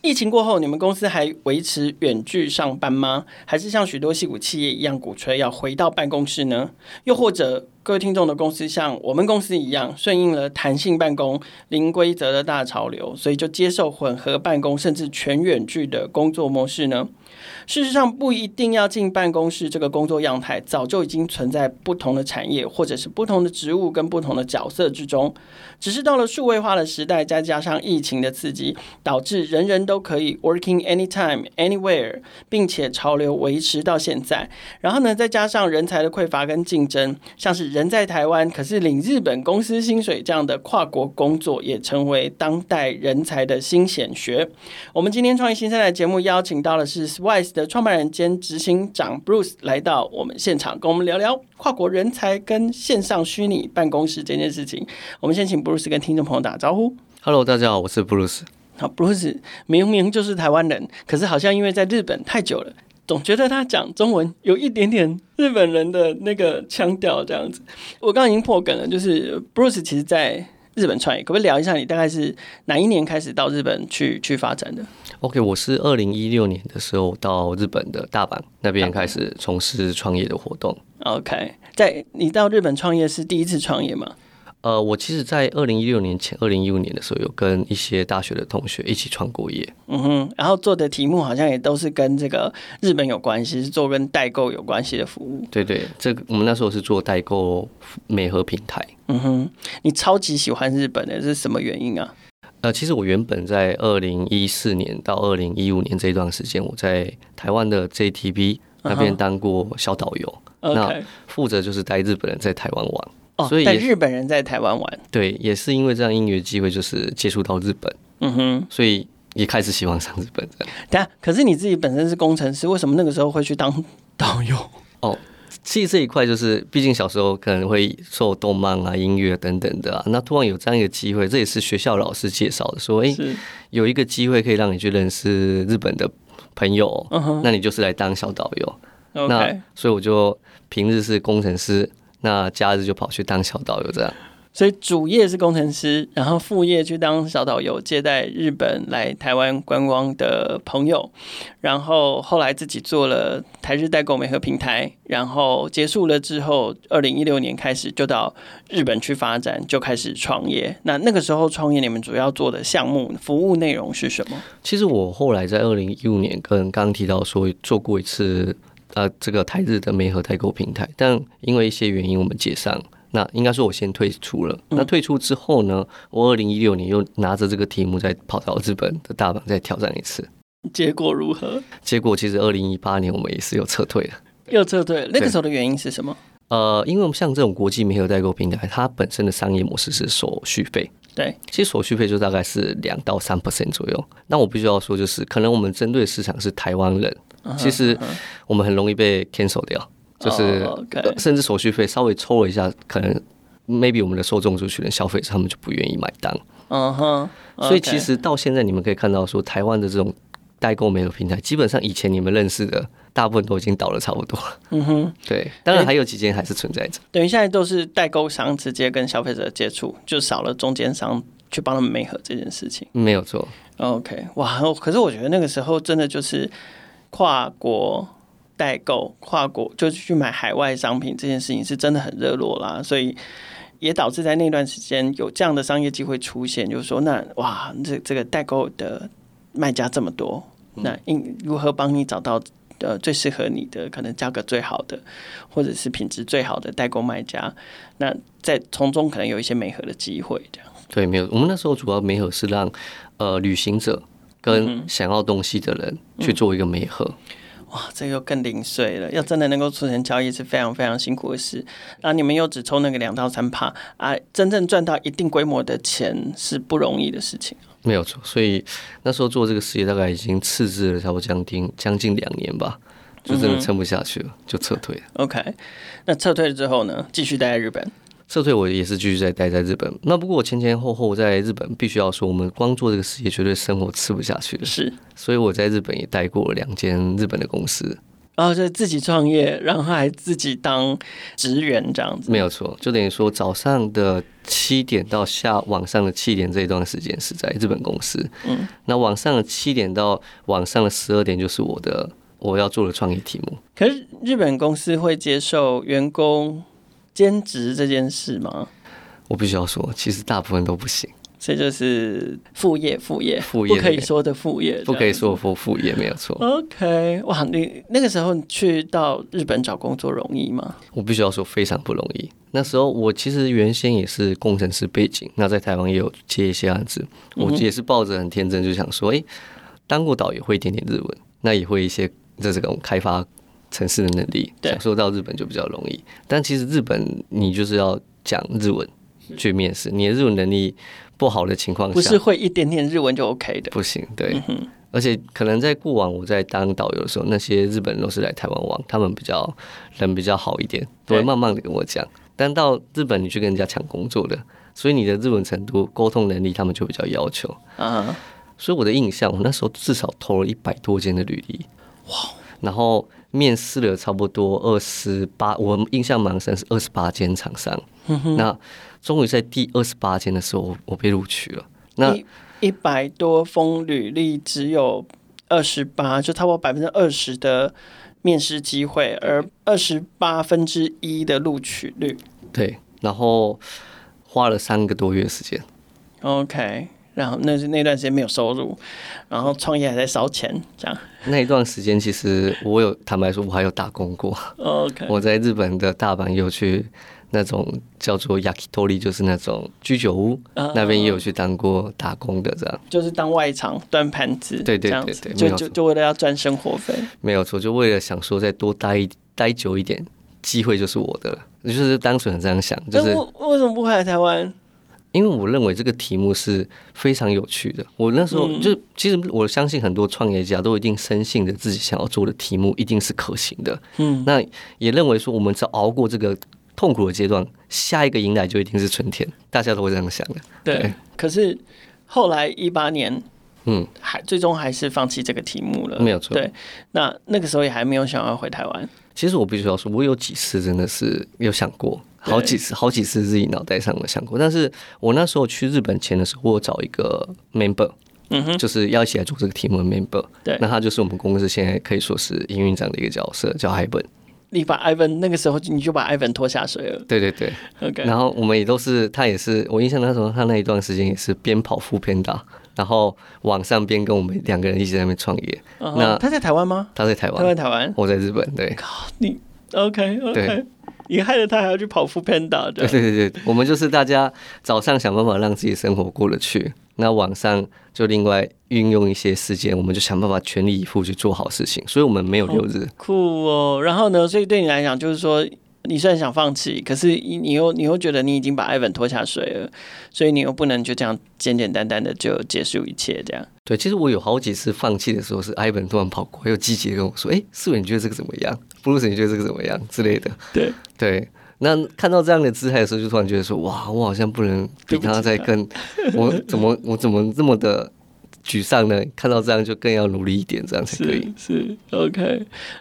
疫情过后，你们公司还维持远距上班吗？还是像许多戏骨企业一样鼓吹要回到办公室呢？又或者各位听众的公司像我们公司一样，顺应了弹性办公、零规则的大潮流，所以就接受混合办公甚至全远距的工作模式呢？事实上，不一定要进办公室，这个工作样态早就已经存在不同的产业，或者是不同的职务跟不同的角色之中。只是到了数位化的时代，再加上疫情的刺激，导致人人都可以 working anytime anywhere，并且潮流维持到现在。然后呢，再加上人才的匮乏跟竞争，像是人在台湾可是领日本公司薪水这样的跨国工作，也成为当代人才的新显学。我们今天创业新生代节目邀请到的是 Swice 的创办人兼执行长 Bruce 来到我们现场，跟我们聊聊跨国人才跟线上虚拟办公室这件事情。我们先请 Bruce 跟听众朋友打招呼。Hello，大家好，我是 Bruce。好，Bruce 明明就是台湾人，可是好像因为在日本太久了，总觉得他讲中文有一点点日本人的那个腔调这样子。我刚刚已经破梗了，就是 Bruce 其实在日本创业，可不可以聊一下你大概是哪一年开始到日本去去发展的？OK，我是二零一六年的时候到日本的大阪那边开始从事创业的活动。OK，在你到日本创业是第一次创业吗？呃，我其实，在二零一六年前，二零一五年的时候，有跟一些大学的同学一起创过业。嗯哼，然后做的题目好像也都是跟这个日本有关系，是做跟代购有关系的服务。对对，这个我们那时候是做代购美和平台。嗯哼，你超级喜欢日本的，是什么原因啊？呃，其实我原本在二零一四年到二零一五年这一段时间，我在台湾的 JTB 那边当过小导游，uh -huh. 那负责就是带日本人在台湾玩。哦，所以带日本人在台湾玩。对，也是因为这样音乐机会，就是接触到日本。嗯哼，所以也开始喜欢上日本这样。等下，可是你自己本身是工程师，为什么那个时候会去当 导游？哦。其实这一块就是，毕竟小时候可能会受动漫啊、音乐等等的啊，那突然有这样一个机会，这也是学校老师介绍的，说，哎，有一个机会可以让你去认识日本的朋友，那你就是来当小导游。那所以我就平日是工程师，那假日就跑去当小导游这样。所以主业是工程师，然后副业去当小导游，接待日本来台湾观光的朋友，然后后来自己做了台日代购媒合平台，然后结束了之后，二零一六年开始就到日本去发展，就开始创业。那那个时候创业，你们主要做的项目、服务内容是什么？其实我后来在二零一五年跟刚刚提到说做过一次呃这个台日的媒合代购平台，但因为一些原因我们解散。那应该说，我先退出了。那退出之后呢？我二零一六年又拿着这个题目再跑到日本的大阪再挑战一次，结果如何？结果其实二零一八年我们也是又撤退了，又撤退了。那个时候的原因是什么？呃，因为我们像这种国际媒合代购平台，它本身的商业模式是手续费。对，其实手续费就大概是两到三 percent 左右。那我必须要说，就是可能我们针对的市场是台湾人，其实我们很容易被 cancel 掉。就是，oh, 甚至手续费稍微抽了一下，可能 maybe 我们的受众族群的消费者他们就不愿意买单。嗯哼，所以其实到现在你们可以看到，说台湾的这种代购媒合平台，基本上以前你们认识的大部分都已经倒了差不多了。嗯哼，对，当然还有几间还是存在着。等于现在都是代购商直接跟消费者接触，就少了中间商去帮他们媒合这件事情。没有错。OK，哇，可是我觉得那个时候真的就是跨国。代购跨国就是去买海外商品这件事情是真的很热络啦，所以也导致在那段时间有这样的商业机会出现，就是说，那哇，这这个代购的卖家这么多，那应如何帮你找到呃最适合你的，可能价格最好的，或者是品质最好的代购卖家？那在从中可能有一些美合的机会，这样。对，没有，我们那时候主要媒合是让呃旅行者跟想要东西的人去做一个媒合。嗯哇，这又更零碎了。要真的能够促成交易是非常非常辛苦的事。然后你们又只抽那个两到三帕啊，真正赚到一定规模的钱是不容易的事情。没有错，所以那时候做这个事业大概已经赤字了差不多将近将近两年吧，就真的撑不下去了，嗯，就撤退了。OK，那撤退了之后呢？继续待在日本？撤退我也是继续在待在日本。那不过我前前后后在日本，必须要说，我们光做这个事业绝对生活吃不下去的。是，所以我在日本也待过两间日本的公司。然后就自己创业，然后还自己当职员这样子。没有错，就等于说早上的七点到下晚上的七点这一段时间是在日本公司。嗯，那晚上的七点到晚上的十二点就是我的我要做的创业题目。可是日本公司会接受员工兼职这件事吗？我必须要说，其实大部分都不行。这就是副业，副业，副业不可以说的副业，不可以说副副业没有错。OK，哇，你那个时候去到日本找工作容易吗？我必须要说非常不容易。那时候我其实原先也是工程师背景，那在台湾也有接一些案子，我也是抱着很天真就想说，哎，当过导也会一点点日文，那也会一些这这种开发程式的能力，想说到日本就比较容易。但其实日本你就是要讲日文去面试，你的日文能力。不好的情况下，不是会一点点日文就 OK 的，不行。对，嗯、而且可能在过往我在当导游的时候，那些日本人都是来台湾玩，他们比较人比较好一点，都会慢慢的跟我讲。但到日本你去跟人家抢工作的，所以你的日文程度、沟通能力，他们就比较要求。啊，所以我的印象，我那时候至少投了一百多间的履历，哇，然后面试了差不多二十八，我印象蛮深是二十八间厂商。嗯、那终于在第二十八间的时候，我被录取了。那一百多封履历，只有二十八，就差不多百分之二十的面试机会，而二十八分之一的录取率。对，然后花了三个多月时间。OK，然后那是那段时间没有收入，然后创业还在烧钱，这样。那一段时间其实我有坦白说，我还有打工过。OK，我在日本的大阪有去。那种叫做 yakitori，就是那种居酒屋，啊、那边也有去当过打工的，这样就是当外场端盘子，对对对对，就就就为了要赚生活费，没有错，就为了想说再多待待久一点，机会就是我的了，就是单纯的这样想，就是为什么不回来台湾？因为我认为这个题目是非常有趣的，我那时候就、嗯、其实我相信很多创业家都一定深信着自己想要做的题目一定是可行的，嗯，那也认为说我们只要熬过这个。痛苦的阶段，下一个迎来就一定是春天，大家都会这样想的。对，对，可是后来一八年，嗯，还最终还是放弃这个题目了。没有错。对，那那个时候也还没有想要回台湾。其实我必须要说，我有几次真的是有想过，好几次，好几次自己脑袋上有想过。但是我那时候去日本前的时候，我找一个 member，嗯哼，就是要一起来做这个题目的 member。对，那他就是我们公司现在可以说是营运长的一个角色，叫 Ivan。你把 Ivan 那个时候你就把 Ivan 拖下水了。对对对，OK。然后我们也都是，他也是，我印象那时候他那一段时间也是边跑 foodpanda，然后晚上边跟我们两个人一起在那边创业。Uh huh. 那他在台湾吗？他在台湾，他在台湾，我在日本。对，靠你，OK OK 对。你害得他还要去跑 foodpanda。对 对对对，我们就是大家早上想办法让自己生活过得去。那晚上就另外运用一些时间，我们就想办法全力以赴去做好事情，所以我们没有六日。酷哦！然后呢，所以对你来讲，就是说，你虽然想放弃，可是你又你又觉得你已经把艾文拖下水了，所以你又不能就这样简简单单的就结束一切这样。对，其实我有好几次放弃的时候，是艾文突然跑过来，又积极的跟我说：“哎，思维，你觉得这个怎么样？布鲁斯，你觉得这个怎么样？”之类的。对对。那看到这样的姿态的时候，就突然觉得说：哇，我好像不能比他再更，我怎么我怎么这么的沮丧呢？看到这样就更要努力一点，这样才可以。是，是 OK。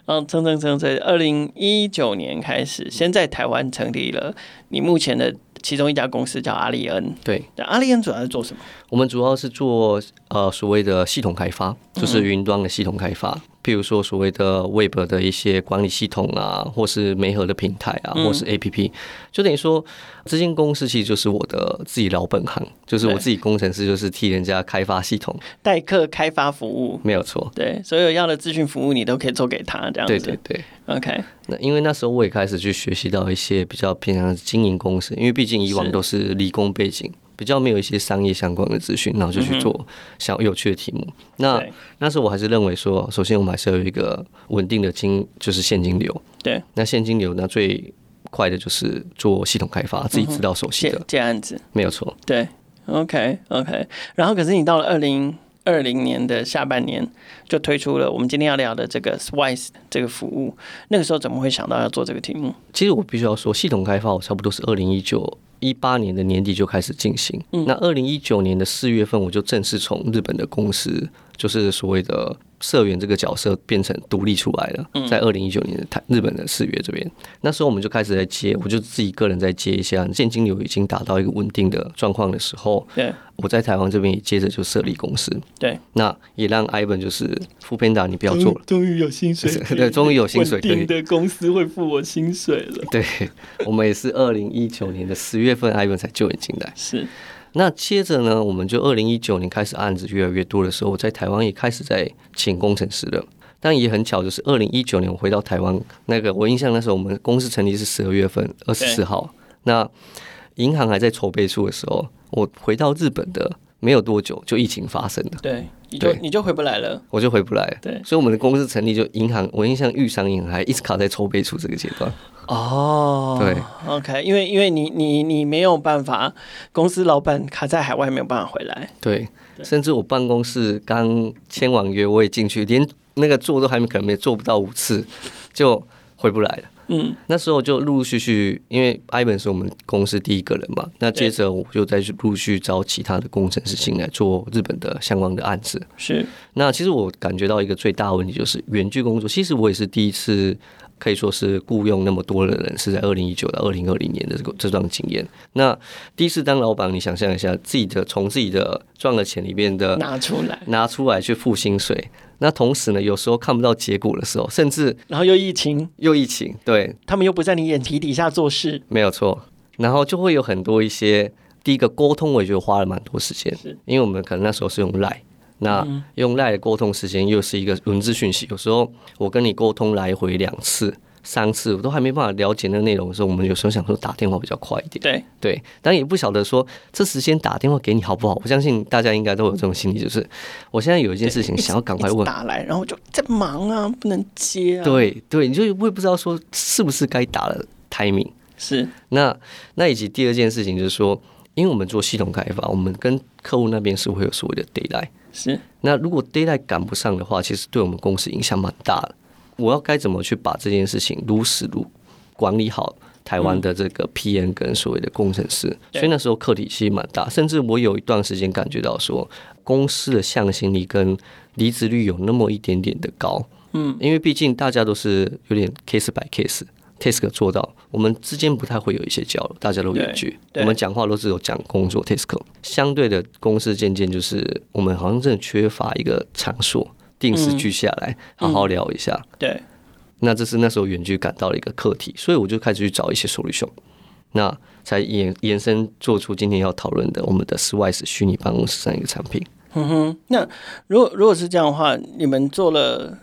然后蹭蹭蹭，在二零一九年开始，先在台湾成立了你目前的其中一家公司，叫阿利恩。对，阿利恩主要是做什么？我们主要是做呃所谓的系统开发，就是云端的系统开发。嗯譬如说，所谓的 Web 的一些管理系统啊，或是媒合的平台啊，或是 APP，就等于说，这间公司其实就是我的自己老本行，就是我自己工程师，就是替人家开发系统，代客开发服务，没有错。对，所有要的咨询服务你都可以做给他，这样子。对对对，OK。那因为那时候我也开始去学习到一些比较偏向经营公司，因为毕竟以往都是理工背景。比较没有一些商业相关的资讯，然后就去做想有趣的题目。嗯、那那时候我还是认为说，首先我们还是要有一个稳定的金，就是现金流。对，那现金流呢，最快的就是做系统开发，自己知道熟悉的嗯、这案子，没有错。对，OK OK。然后可是你到了二零二零年的下半年就推出了我们今天要聊的这个 Swice 这个服务。那个时候怎么会想到要做这个题目？其实我必须要说，系统开发我差不多是二零一九一八年的年底就开始进行。嗯，那二零一九年的四月份，我就正式从日本的公司，就是所谓的。社员这个角色变成独立出来了，在二零一九年的台日本的四月这边，那时候我们就开始在接，我就自己个人在接一下现金流已经达到一个稳定的状况的时候，对，我在台湾这边也接着就设立公司，对，那也让 Ivan 就是 foodpanda 你不要做了，终于有薪水，对，终于有薪水，稳定的公司会付我薪水了，对，我们也是二零一九年的十月份 Ivan 才就进来，是。那接着呢，我们就二零一九年开始案子越来越多的时候，我在台湾也开始在请工程师了。但也很巧，就是二零一九年我回到台湾，那个我印象那时候我们公司成立是十二月份二十四号，那银行还在筹备处的时候，我回到日本的没有多久就疫情发生了。对。你就你就回不来了，我就回不来。对，所以我们的公司成立就银行，我印象玉商银行还一直卡在筹备处这个阶段。哦，对，OK，因为因为你你你没有办法，公司老板卡在海外没有办法回来。对，对甚至我办公室刚签完约，我也进去，连那个做都还没可能没做不到五次，就回不来了。嗯，那时候就陆陆续续，因为 Ivan 是我们公司第一个人嘛，那接着我就再去陆续找其他的工程师进来做日本的相关的案子。是，那其实我感觉到一个最大的问题就是远距工作。其实我也是第一次可以说是雇佣那么多的人，是在二零一九到二零二零年的这个这段经验。那第一次当老板，你想象一下，自己的从自己的赚的钱里面的拿出来，拿出来去付薪水。那同时呢，有时候看不到结果的时候，甚至然后又疫情，又疫情，对，他们又不在你眼皮底下做事，没有错。然后就会有很多一些第一个沟通，我也觉得花了蛮多时间，是因为我们可能那时候是用 Line，那用 Line 的沟通时间又是一个文字讯息，有时候我跟你沟通来回两次。三次我都还没办法了解那个内容的时候，我们有时候想说打电话比较快一点。对对，但也不晓得说这时间打电话给你好不好？我相信大家应该都有这种心理，就是我现在有一件事情想要赶快问打来，然后就在忙啊，不能接啊。对对，你就会不知道说是不是该打了 timing。是那那以及第二件事情就是说，因为我们做系统开发，我们跟客户那边是会有所谓的 d a y l i g h t。是那如果 d a y l i g h t 赶不上的话，其实对我们公司影响蛮大的。我要该怎么去把这件事情如实如管理好台湾的这个 PM 跟所谓的工程师，所以那时候课题其实蛮大，甚至我有一段时间感觉到说，公司的向心力跟离职率有那么一点点的高，嗯，因为毕竟大家都是有点 case by case，task 做到，我们之间不太会有一些交流，大家都远距，我们讲话都是有讲工作 task，相对的公司渐渐就是我们好像真的缺乏一个场所。定时聚下来，好好聊一下。对，那这是那时候远距感到了一个课题，所以我就开始去找一些 solution，那才延延伸做出今天要讨论的我们的 s w i s e 虚拟办公室这样一个产品。嗯哼，那如果如果是这样的话，你们做了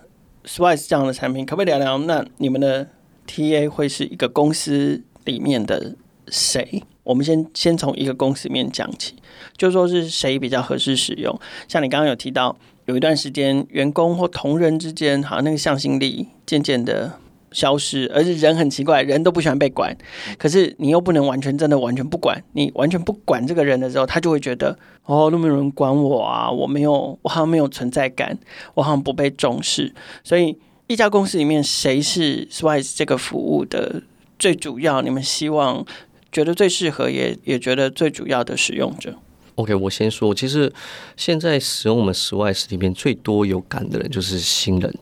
Swice 这样的产品，可不可以聊聊？那你们的 TA 会是一个公司里面的谁？我们先先从一个公司里面讲起，就说是谁比较合适使用。像你刚刚有提到。有一段时间，员工或同仁之间，好像那个向心力渐渐的消失，而且人很奇怪，人都不喜欢被管，可是你又不能完全真的完全不管，你完全不管这个人的时候，他就会觉得哦，都没有人管我啊，我没有，我好像没有存在感，我好像不被重视。所以，一家公司里面，谁是 Swise 这个服务的最主要？你们希望觉得最适合，也也觉得最主要的使用者？OK，我先说，其实现在使用我们 Swice 里面最多有感的人就是新人。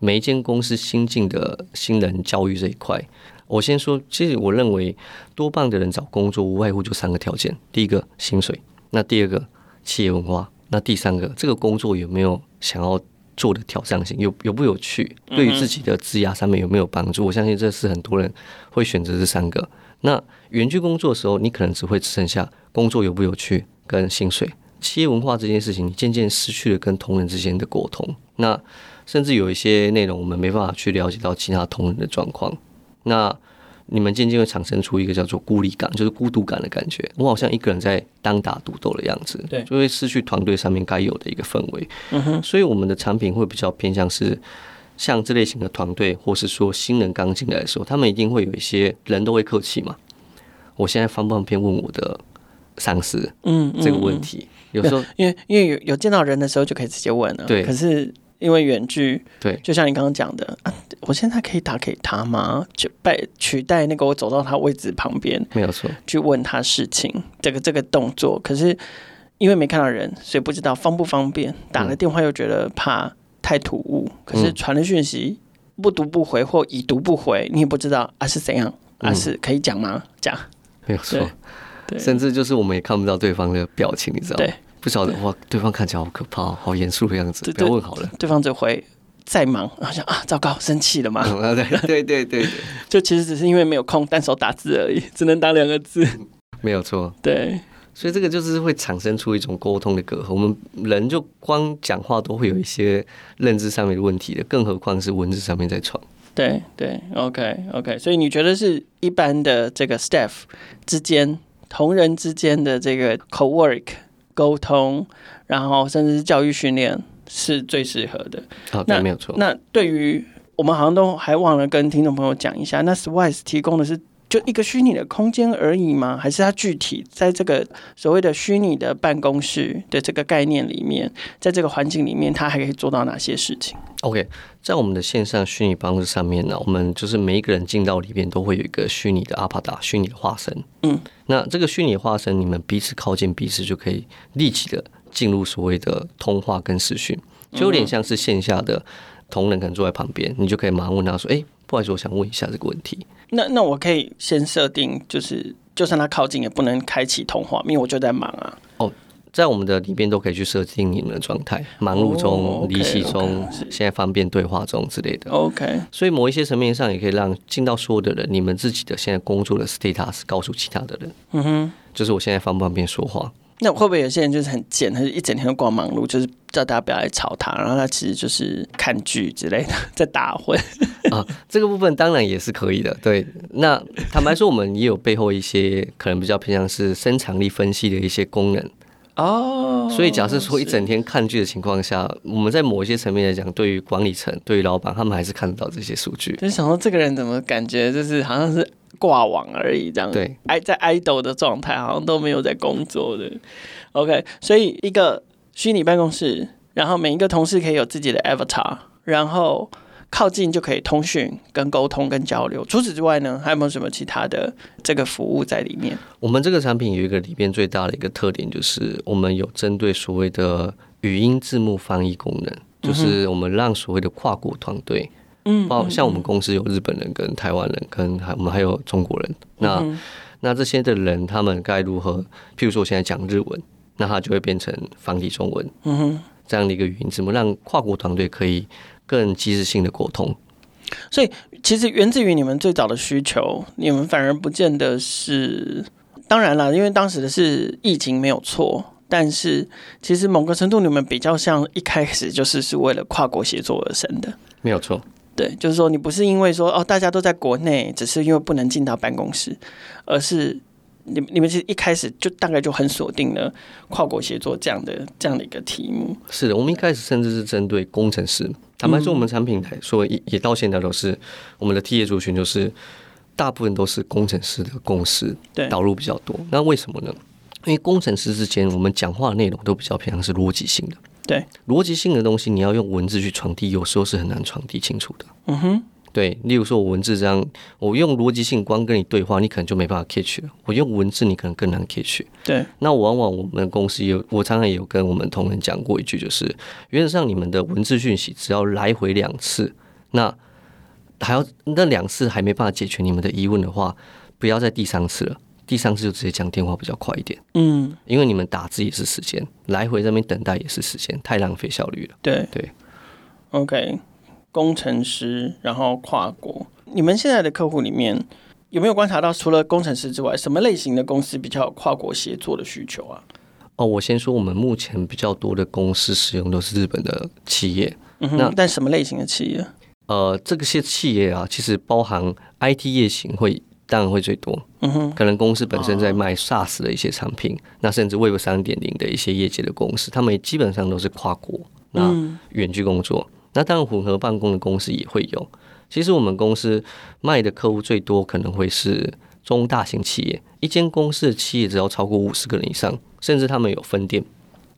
每一间公司新进的新人教育这一块，我先说，其实我认为多半的人找工作无外乎就三个条件：第一个薪水，那第二个企业文化，那第三个这个工作有没有想要做的挑战性，有有不有趣，对于自己的职涯上面有没有帮助？我相信这是很多人会选择这三个。那远距工作的时候，你可能只会只剩下工作有不有趣。跟薪水、企业文化这件事情，渐渐失去了跟同仁之间的沟通。那甚至有一些内容，我们没办法去了解到其他同仁的状况。那你们渐渐会产生出一个叫做孤立感，就是孤独感的感觉。我好像一个人在单打独斗的样子，对，就会失去团队上面该有的一个氛围。嗯哼，所以我们的产品会比较偏向是像这类型的团队，或是说新人刚进来的时候，他们一定会有一些人都会客气嘛。我现在方不方便问我的？上司，嗯，这个问题，嗯、有时候因为因为有有见到人的时候就可以直接问了，对，可是因为远距，对，就像你刚刚讲的啊，我现在可以打给他吗？就被取代那个我走到他位置旁边，没有错，去问他事情，这个这个动作，可是因为没看到人，所以不知道方不方便，打了电话又觉得怕太突兀，嗯、可是传了讯息不读不回或已读不回，你也不知道啊是怎样。啊、是可以讲吗？讲。没有错，甚至就是我们也看不到对方的表情，你知道吗？对，不晓得哇，对方看起来好可怕，好严肃的样子。不要问好了，对方只回在忙，好像啊，糟糕，生气了嘛？嗯、对对对对，就其实只是因为没有空单手打字而已，只能打两个字。没有错，对，所以这个就是会产生出一种沟通的隔阂。我们人就光讲话都会有一些认知上面的问题的，更何况是文字上面在传。对对，OK OK，所以你觉得是一般的这个 staff 之间同仁之间的这个 co-work 沟通，然后甚至是教育训练是最适合的。哦，那没有错。那对于我们好像都还忘了跟听众朋友讲一下，那 Swise 提供的是。就一个虚拟的空间而已吗？还是它具体在这个所谓的虚拟的办公室的这个概念里面，在这个环境里面，它还可以做到哪些事情？OK，在我们的线上虚拟办公室上面呢，我们就是每一个人进到里面都会有一个虚拟的阿帕达，虚拟的化身。嗯，那这个虚拟化身，你们彼此靠近彼此，就可以立即的进入所谓的通话跟视讯，就有点像是线下的同仁可能坐在旁边，你就可以马上问他说：“哎，不好意思，我想问一下这个问题。”那那我可以先设定，就是就算他靠近，也不能开启通话，因为我就在忙啊。哦，在我们的里边都可以去设定你们的状态，忙碌中、离席中、现在方便对话中之类的。OK，所以某一些层面上也可以让进到所有的人，你们自己的现在工作的 status 告诉其他的人。嗯哼，就是我现在方不方便说话。那会不会有些人就是很贱，他就一整天都光忙碌，就是叫大家不要来吵他，然后他其实就是看剧之类的，在打混啊？这个部分当然也是可以的。对，那坦白说，我们也有背后一些可能比较偏向是生产力分析的一些功能哦。所以假设说一整天看剧的情况下，我们在某一些层面来讲，对于管理层、对于老板，他们还是看得到这些数据。就是想说，这个人怎么感觉就是好像是。挂网而已，这样对，爱在 idle 的状态，好像都没有在工作的。OK，所以一个虚拟办公室，然后每一个同事可以有自己的 avatar，然后靠近就可以通讯、跟沟通、跟交流。除此之外呢，还有没有什么其他的这个服务在里面？我们这个产品有一个里边最大的一个特点，就是我们有针对所谓的语音字幕翻译功能，就是我们让所谓的跨国团队。嗯，包像我们公司有日本人、跟台湾人、跟还我们还有中国人。那、嗯、那这些的人，他们该如何？譬如说，我现在讲日文，那他就会变成繁体中文。嗯哼，这样的一个语音，怎么让跨国团队可以更及时性的沟通？所以，其实源自于你们最早的需求，你们反而不见得是。当然了，因为当时的是疫情没有错，但是其实某个程度，你们比较像一开始就是是为了跨国协作而生的，没有错。对，就是说你不是因为说哦，大家都在国内，只是因为不能进到办公室，而是你你们是一开始就大概就很锁定了跨国协作这样的这样的一个题目。是的，我们一开始甚至是针对工程师。坦白说，我们产品来说也也到现在都是我们的 T 业族群，就是大部分都是工程师的公司对导入比较多。那为什么呢？因为工程师之间，我们讲话的内容都比较偏向是逻辑性的。对，逻辑性的东西，你要用文字去传递，有时候是很难传递清楚的。嗯哼，对，例如说我文字这样，我用逻辑性光跟你对话，你可能就没办法 catch 了。我用文字，你可能更难 catch。对，那往往我们公司有，我常常也有跟我们同仁讲过一句，就是原则上你们的文字讯息只要来回两次，那还要那两次还没办法解决你们的疑问的话，不要再第三次了。第三次就直接讲电话比较快一点，嗯，因为你们打字也是时间，来回这边等待也是时间，太浪费效率了。对对，OK，工程师，然后跨国，你们现在的客户里面有没有观察到，除了工程师之外，什么类型的公司比较有跨国协作的需求啊？哦，我先说，我们目前比较多的公司使用都是日本的企业，嗯哼，那但什么类型的企业？呃，这个些企业啊，其实包含 IT 业型会。当然会最多，嗯哼，可能公司本身在卖 SaaS 的一些产品，那甚至 Web 三点零的一些业界的公司，他们基本上都是跨国，那远距工作，那当然混合办公的公司也会有。其实我们公司卖的客户最多可能会是中大型企业，一间公司的企业只要超过五十个人以上，甚至他们有分店，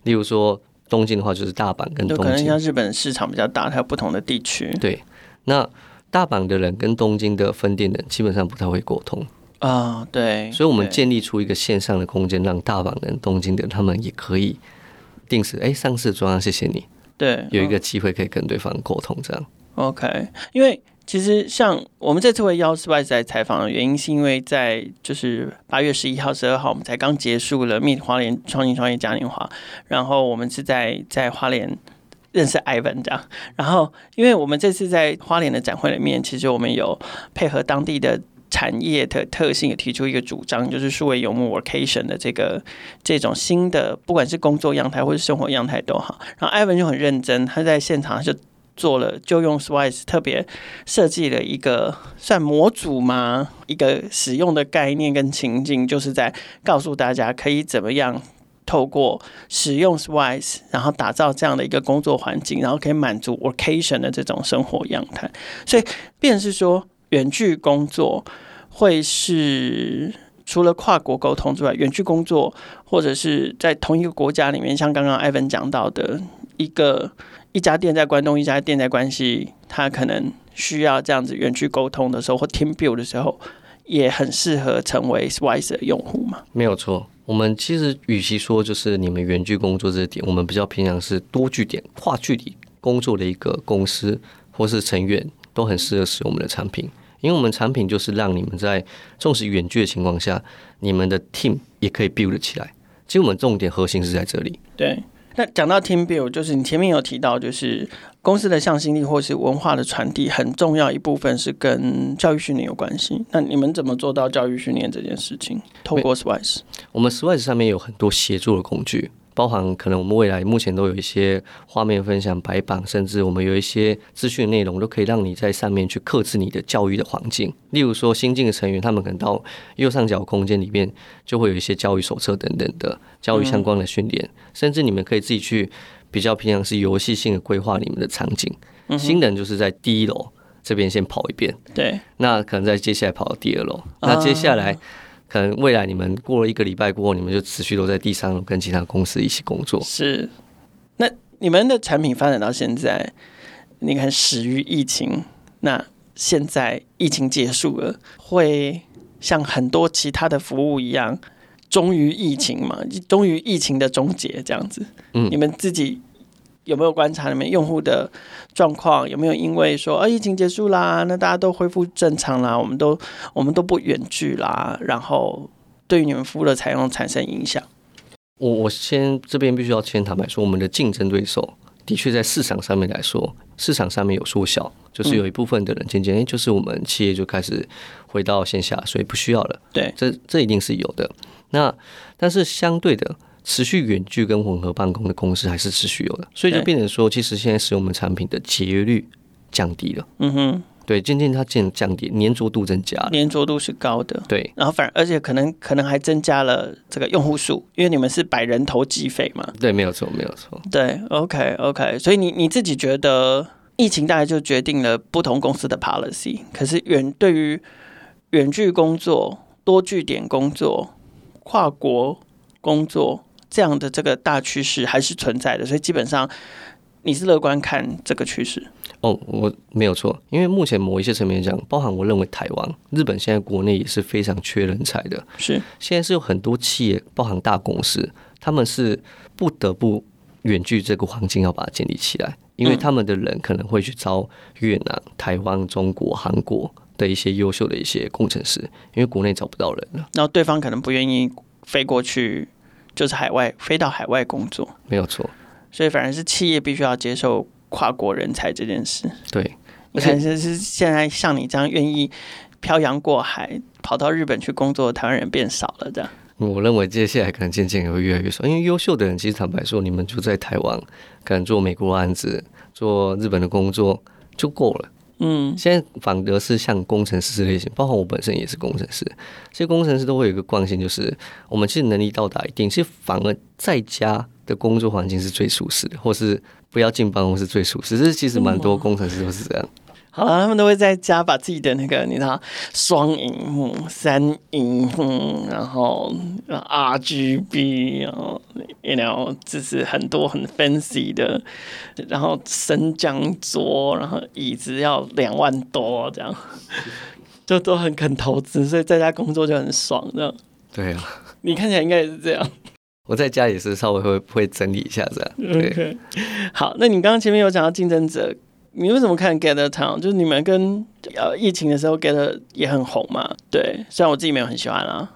例如说东京的话就是大阪跟东京，可能像日本市场比较大，它有不同的地区。对，那大阪的人跟东京的分店的人基本上不太会沟通啊、哦。对，所以我们建立出一个线上的空间，让大阪人、东京的人他们也可以定时哎，上次装谢谢你。对，有一个机会可以跟对方沟通，这样。OK，因为其实像我们这次会邀 Swice 来采访的原因，是因为在就是八月十一号、十二号，我们才刚结束了 Meet 花莲创新创业嘉年华，然后我们是在在花莲认识 Ivan 这样。然后，因为我们这次在花莲的展会里面，其实我们有配合当地的。产业的特性也提出一个主张，就是数位游牧 （vacation） 的这个这种新的，不管是工作样态或是生活样态都好。然后 Ivan 就很认真，他在现场就做了，就用 Swise 特别设计了一个算模组吗？一个使用的概念跟情境，就是在告诉大家可以怎么样透过使用 Swise，然后打造这样的一个工作环境，然后可以满足 workation 的这种生活样态。所以，便是说。远距工作会是除了跨国沟通之外，远距工作或者是在同一个国家里面，像刚刚 Evan 讲到的一个一家店在关东，一家店在关西，他可能需要这样子远距沟通的时候，或 Team Build 的时候，也很适合成为 Swise 的用户嘛？没有错，我们其实与其说就是你们远距工作这点，我们比较偏向是多据点、跨距离工作的一个公司或是成员。都很适合使用我们的产品，因为我们产品就是让你们在重视远距的情况下，你们的 team 也可以 build 起来。其实我们重点核心是在这里。对，那讲到 team build，就是你前面有提到，就是公司的向心力或是文化的传递，很重要一部分是跟教育训练有关系。那你们怎么做到教育训练这件事情？透过 Swice，我们 Swice 上面有很多协作的工具。包含可能我们未来目前都有一些画面分享、白板，甚至我们有一些资讯内容，都可以让你在上面去克制你的教育的环境。例如说，新进的成员，他们可能到右上角空间里面就会有一些教育手册等等的教育相关的训练，嗯、甚至你们可以自己去比较偏向是游戏性的规划你们的场景。嗯、新人就是在第一楼这边先跑一遍，对，那可能在接下来跑到第二楼，那接下来。可能未来你们过了一个礼拜过后，你们就持续都在第三楼跟其他公司一起工作。是，那你们的产品发展到现在，你看始于疫情，那现在疫情结束了，会像很多其他的服务一样，终于疫情嘛，终于疫情的终结这样子。嗯，你们自己。有没有观察你们用户的状况？有没有因为说，啊，疫情结束啦，那大家都恢复正常啦，我们都我们都不远距啦，然后对于你们服务的采用产生影响？我我先这边必须要先坦白说，我们的竞争对手的确在市场上面来说，市场上面有缩小，就是有一部分的人渐渐，就是我们企业就开始回到线下，所以不需要了。对，这这一定是有的。那但是相对的。持续远距跟混合办公的公司还是持续有的，所以就变成说，其实现在使用我们产品的节约率降低了。嗯哼，对，渐渐它渐降低，粘着度增加，粘着度是高的。对，然后反而而且可能可能还增加了这个用户数，因为你们是百人头计费嘛。对，没有错，没有错。对，OK OK，所以你你自己觉得疫情大概就决定了不同公司的 policy，可是远对于远距工作、多据点工作、跨国工作。这样的这个大趋势还是存在的，所以基本上你是乐观看这个趋势。哦，我没有错，因为目前某一些层面讲，包含我认为台湾、日本现在国内也是非常缺人才的。是，现在是有很多企业，包含大公司，他们是不得不远距这个环境要把它建立起来，因为他们的人可能会去招越南、台湾、中国、韩国的一些优秀的一些工程师，因为国内找不到人了。然后对方可能不愿意飞过去。就是海外飞到海外工作，没有错，所以反而是企业必须要接受跨国人才这件事。对，你看，是是现在像你这样愿意漂洋过海跑到日本去工作的台湾人变少了，这样。我认为接下来可能渐渐也会越来越少，因为优秀的人其实坦白说，你们就在台湾，可能做美国案子、做日本的工作就够了。嗯，现在反而是像工程师类型，包括我本身也是工程师，所以工程师都会有一个惯性，就是我们其实能力到达一定，其实反而在家的工作环境是最舒适的，或是不要进办公室最舒适。这其实蛮多工程师都是这样。好了，他们都会在家把自己的那个，你知道，双荧幕、三荧幕，然后 RGB，然后你 know，就是很多很 fancy 的，然后升降桌，然后椅子要两万多这样，就都很肯投资，所以在家工作就很爽，这样。对啊，你看起来应该也是这样。我在家也是稍微会会整理一下这样。对，okay. 好，那你刚刚前面有讲到竞争者。你为什么看 Gather Town？就是你们跟呃疫情的时候 Gather 也很红嘛？对，虽然我自己没有很喜欢啊，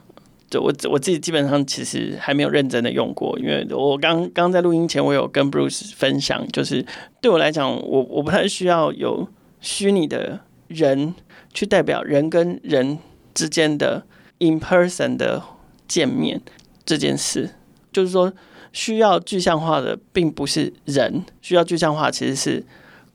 就我我自己基本上其实还没有认真的用过，因为我刚刚在录音前我有跟 Bruce 分享，就是对我来讲，我我不太需要有虚拟的人去代表人跟人之间的 in person 的见面这件事，就是说需要具象化的并不是人，需要具象化其实是。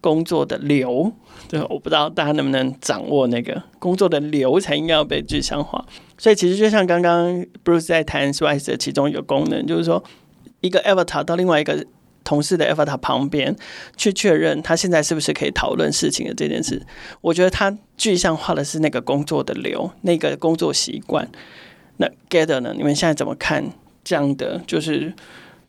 工作的流，对，我不知道大家能不能掌握那个工作的流才应该要被具象化。所以其实就像刚刚 Bruce 在谈 Swice 的其中一个功能，就是说一个 Avatar 到另外一个同事的 Avatar 旁边去确认他现在是不是可以讨论事情的这件事。我觉得他具象化的是那个工作的流，那个工作习惯。那 Gather 呢？你们现在怎么看这样的？就是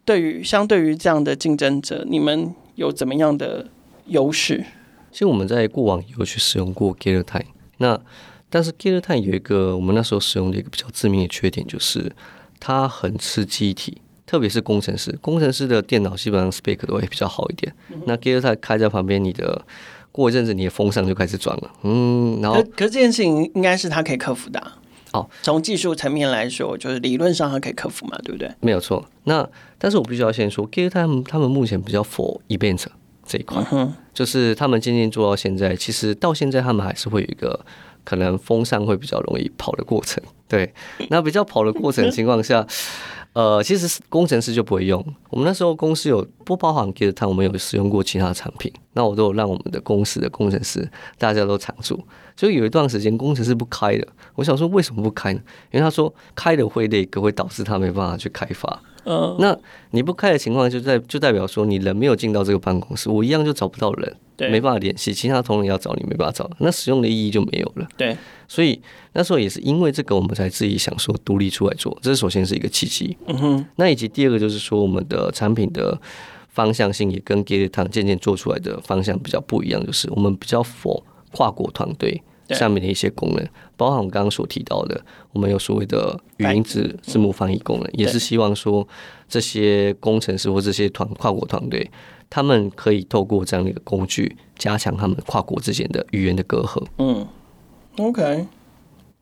对于相对于这样的竞争者，你们有怎么样的？优势，其实我们在过往有去使用过 Gather Time，那但是 Gather Time 有一个我们那时候使用的一个比较致命的缺点，就是它很吃记忆体，特别是工程师，工程师的电脑基本上 spec 都会比较好一点。嗯、那 Gather Time 开在旁边，你的过一阵子你的风扇就开始转了，嗯，然后可可是这件事情应该是它可以克服的、啊。哦，从技术层面来说，就是理论上它可以克服嘛，对不对？没有错。那但是我必须要先说 Gather Time 他们目前比较 for event。这一块，就是他们渐渐做到现在，其实到现在他们还是会有一个可能风扇会比较容易跑的过程。对，那比较跑的过程情况下，呃，其实工程师就不会用。我们那时候公司有不包含 Gather Town，我们有使用过其他产品，那我都有让我们的公司的工程师大家都常驻。所以有一段时间工程师不开的，我想说为什么不开呢？因为他说开的会累，可会导致他没办法去开发。嗯，那你不开的情况，就代就代表说你人没有进到这个办公室，我一样就找不到人，对，没办法联系，其他同仁要找你没办法找，那使用的意义就没有了。对，所以那时候也是因为这个，我们才自己想说独立出来做，这是首先是一个契机。嗯哼，那以及第二个就是说，我们的产品的方向性也跟 Town 渐渐做出来的方向比较不一样，就是我们比较 for 跨国团队。下面的一些功能，包含我刚刚所提到的，我们有所谓的语音字字幕翻译功能，也是希望说这些工程师或这些团跨国团队，他们可以透过这样的一个工具，加强他们跨国之间的语言的隔阂。嗯，OK。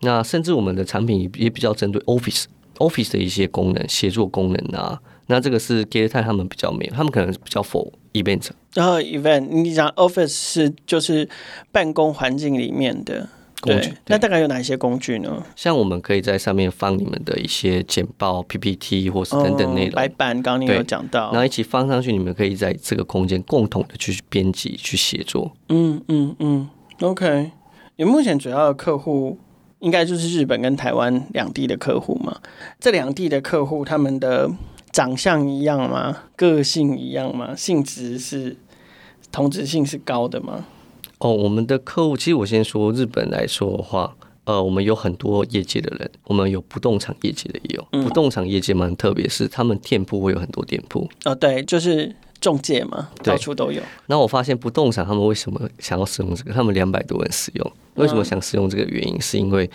那甚至我们的产品也比较针对 Office Office 的一些功能，协作功能啊。那这个是 Gather Time 他们比较没有，他们可能比较 for event。然后 event，你讲 office 是就是办公环境里面的工具，那大概有哪一些工具呢？像我们可以在上面放你们的一些简报、PPT 或是等等内容。白板，刚刚你有讲到，然后一起放上去，你们可以在这个空间共同的去编辑、去协作。嗯嗯嗯，OK。你目前主要的客户应该就是日本跟台湾两地的客户嘛？这两地的客户他们的。长相一样吗？个性一样吗？性质是同质性是高的吗？哦，我们的客户，其实我先说日本来说的话，呃，我们有很多业界的人，我们有不动产业界的也有，嗯、不动产业界蛮特别，是他们店铺会有很多店铺。哦，对，就是中介嘛，到处都有。那我发现不动产他们为什么想要使用这个？他们两百多人使用，为什么想使用这个原因？嗯、是因为。